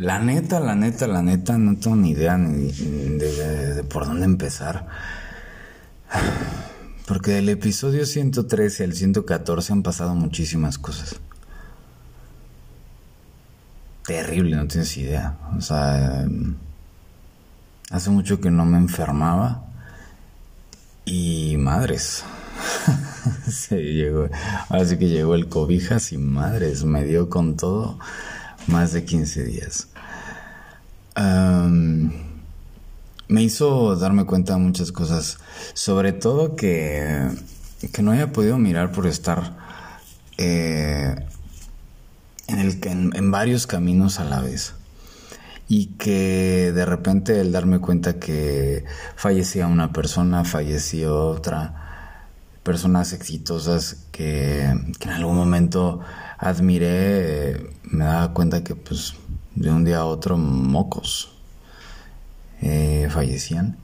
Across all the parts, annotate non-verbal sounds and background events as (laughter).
La neta, la neta, la neta, no tengo ni idea ni de, por dónde empezar. Porque del episodio 113 al 114 han pasado muchísimas cosas. Terrible, no tienes idea. O sea, hace mucho que no me enfermaba. Y madres. (laughs) Se llegó. Ahora sí que llegó el cobijas y madres. Me dio con todo más de 15 días me hizo darme cuenta de muchas cosas, sobre todo que, que no había podido mirar por estar eh, en, el, en, en varios caminos a la vez. Y que de repente el darme cuenta que fallecía una persona, falleció otra, personas exitosas que, que en algún momento admiré, me daba cuenta que pues de un día a otro mocos eh, fallecían.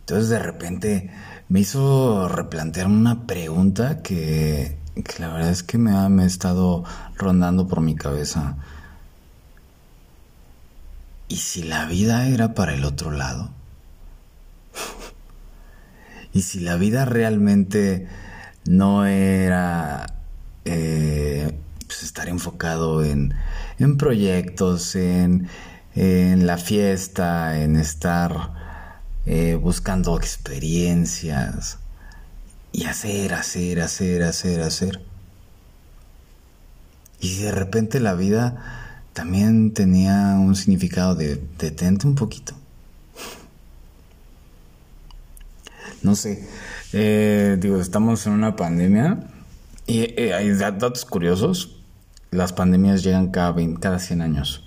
Entonces de repente me hizo replantear una pregunta que, que la verdad es que me ha, me ha estado rondando por mi cabeza. ¿Y si la vida era para el otro lado? (laughs) ¿Y si la vida realmente no era eh, pues estar enfocado en, en proyectos, en, en, la fiesta, en estar eh, buscando experiencias y hacer, hacer, hacer, hacer, hacer. Y de repente la vida también tenía un significado de detente un poquito. No sé, eh, digo, estamos en una pandemia y eh, hay datos curiosos. Las pandemias llegan cada, cada 100 años.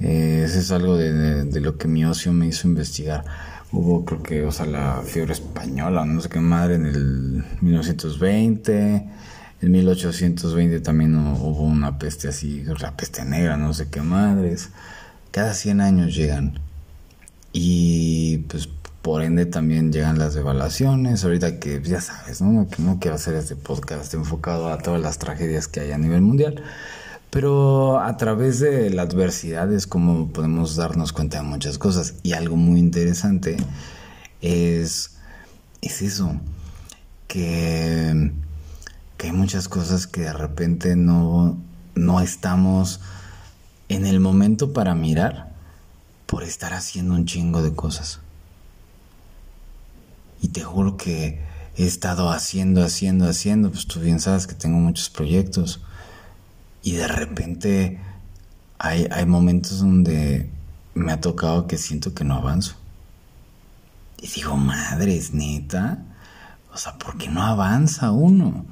Eh, eso es algo de, de, lo que mi ocio me hizo investigar. Hubo, creo que, o sea, la fiebre española, no sé qué madre, en el 1920. En 1820 también hubo una peste así, la peste negra, no sé qué madres. Cada 100 años llegan. Y pues por ende también llegan las devaluaciones, ahorita que ya sabes, ¿no? Que no quiero hacer este podcast enfocado a todas las tragedias que hay a nivel mundial, pero a través de la adversidad es como podemos darnos cuenta de muchas cosas. Y algo muy interesante es, es eso, que, que hay muchas cosas que de repente no, no estamos en el momento para mirar por estar haciendo un chingo de cosas. Y te juro que he estado haciendo, haciendo, haciendo, pues tú bien sabes que tengo muchos proyectos. Y de repente hay, hay momentos donde me ha tocado que siento que no avanzo. Y digo, madre, es neta. O sea, ¿por qué no avanza uno?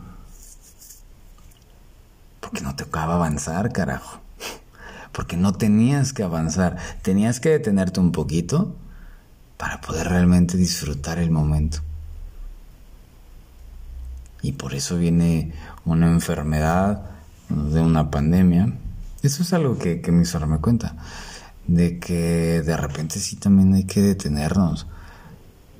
Porque no te tocaba avanzar, carajo. (laughs) Porque no tenías que avanzar. Tenías que detenerte un poquito para poder realmente disfrutar el momento. Y por eso viene una enfermedad, de una pandemia. Eso es algo que, me hizo darme cuenta. De que de repente sí también hay que detenernos.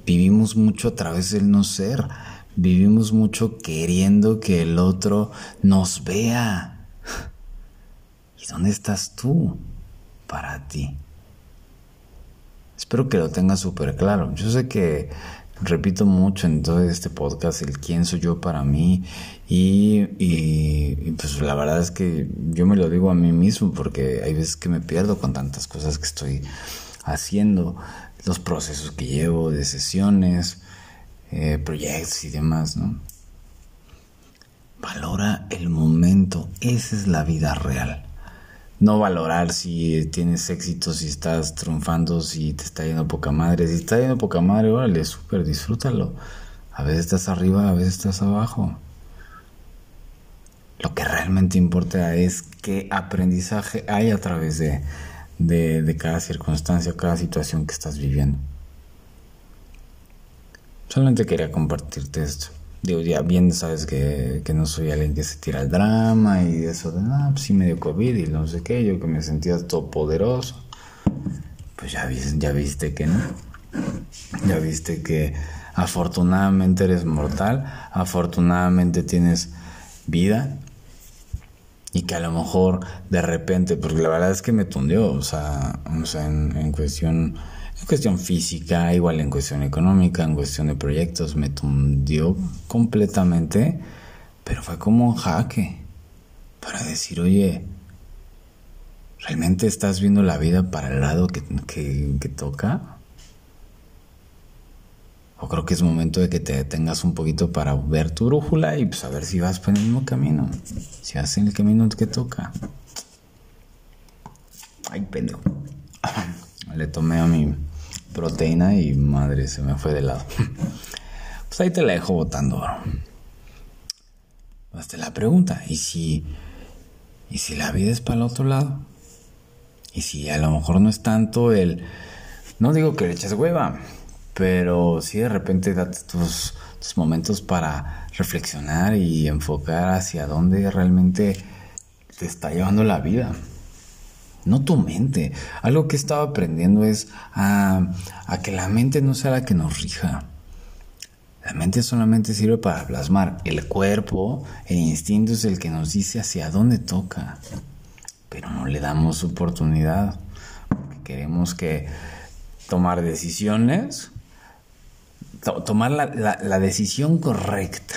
Vivimos mucho a través del no ser. Vivimos mucho queriendo que el otro nos vea. ¿Y dónde estás tú para ti? Espero que lo tengas súper claro. Yo sé que repito mucho en todo este podcast el quién soy yo para mí y, y, pues la verdad es que yo me lo digo a mí mismo porque hay veces que me pierdo con tantas cosas que estoy haciendo, los procesos que llevo de sesiones, eh, proyectos y demás, ¿no? Valora el momento, esa es la vida real no valorar si tienes éxito, si estás triunfando, si te está yendo poca madre. Si está yendo poca madre, órale, súper, disfrútalo. A veces estás arriba, a veces estás abajo. Lo que realmente importa es qué aprendizaje hay a través de, de, de cada circunstancia, cada situación que estás viviendo. Solamente quería compartirte esto. Digo, ya bien sabes que, no soy alguien que se tira el drama y eso de, ah, pues sí me dio COVID y no sé qué, yo que me sentía todo poderoso. Pues ya, ya viste que no. Ya viste que afortunadamente eres mortal, afortunadamente tienes vida Y que a lo mejor de repente, porque la verdad es que me tundió, o sea, o sea en, cuestión, en cuestión física, igual en cuestión económica, en cuestión de proyectos, me tundió completamente, pero fue como un jaque para decir, oye, ¿realmente estás viendo la vida para el lado que, que toca? O creo que es momento de que te detengas un poquito para ver tu brújula y pues a ver si vas por el mismo camino. Si vas en el camino que toca. Ay, pendejo. Le tomé a mi proteína y madre, se me fue de lado. (laughs) Pues ahí te la dejo botando. Hasta la pregunta, ¿y si, ¿y si la vida es para el otro lado? ¿Y si a lo mejor no es tanto el... No digo que le eches hueva, pero sí de repente date tus, momentos para reflexionar y enfocar hacia dónde realmente te está llevando la vida. No tu mente. Algo que he estado aprendiendo es a, que la mente no sea la que nos rija. La mente solamente sirve para plasmar. El cuerpo, el instinto es el que nos dice hacia dónde toca. Pero no le damos oportunidad. queremos que tomar decisiones tomar la, decisión correcta.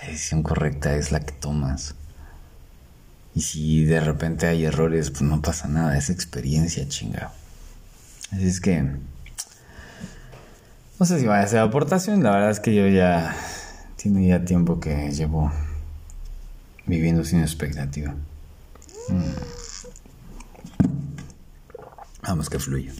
La decisión correcta es la que tomas. Y si de repente hay errores, pues no pasa nada, es experiencia, chingado. Así es que. No sé si va a ser aportación, la verdad es que yo ya. Tiene ya tiempo que llevo viviendo sin expectativa. Mm. Vamos que fluya.